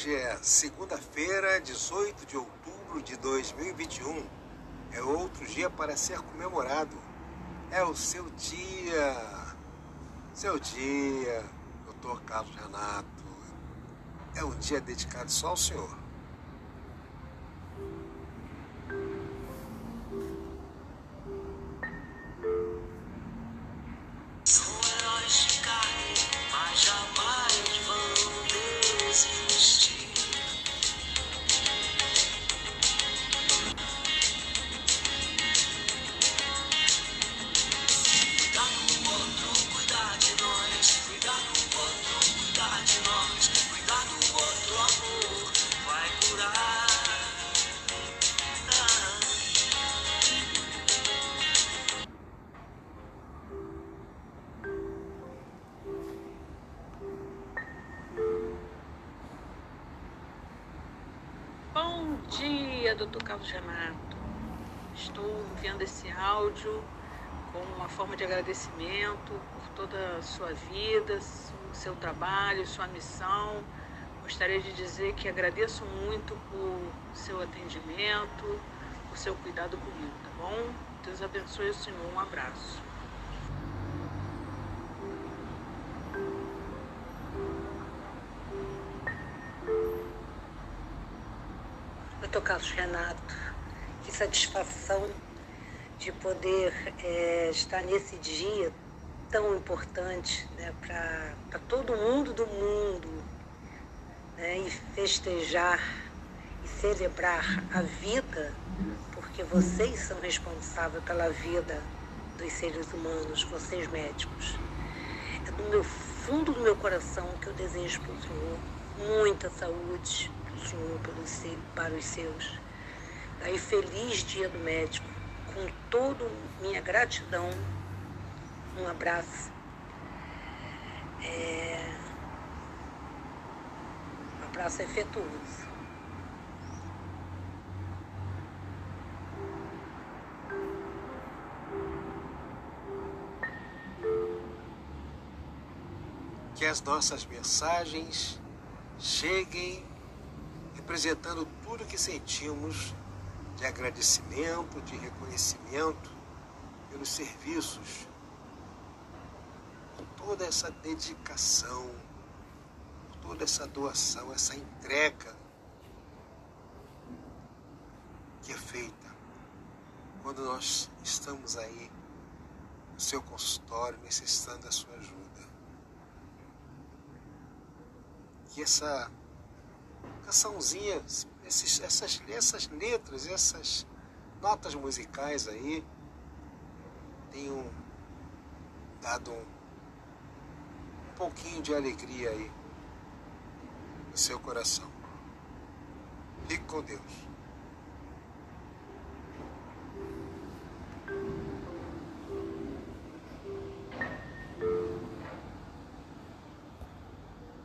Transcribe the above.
Hoje é segunda-feira, 18 de outubro de 2021. É outro dia para ser comemorado. É o seu dia. Seu dia, doutor Carlos Renato. É um dia dedicado só ao senhor. Dia, doutor Carlos Renato. Estou enviando esse áudio como uma forma de agradecimento por toda a sua vida, o seu trabalho, sua missão. Gostaria de dizer que agradeço muito por seu atendimento, por seu cuidado comigo, tá bom? Deus abençoe o senhor. Um abraço. Doutor Carlos Renato, que satisfação de poder é, estar nesse dia tão importante né, para todo mundo do mundo né, e festejar e celebrar a vida, porque vocês são responsáveis pela vida dos seres humanos, vocês médicos. É do meu fundo do meu coração que eu desejo para o Senhor muita saúde, Senhor pelos, para os seus. Aí, feliz dia do médico, com toda minha gratidão, um abraço. É... Um abraço afetuoso. Que as nossas mensagens cheguem representando tudo que sentimos de agradecimento, de reconhecimento pelos serviços, por toda essa dedicação, por toda essa doação, essa entrega que é feita quando nós estamos aí no seu consultório necessitando da sua ajuda. Que essa cançãozinha, esses, essas, essas letras, essas notas musicais aí tenham dado um, um pouquinho de alegria aí no seu coração. Fique com Deus.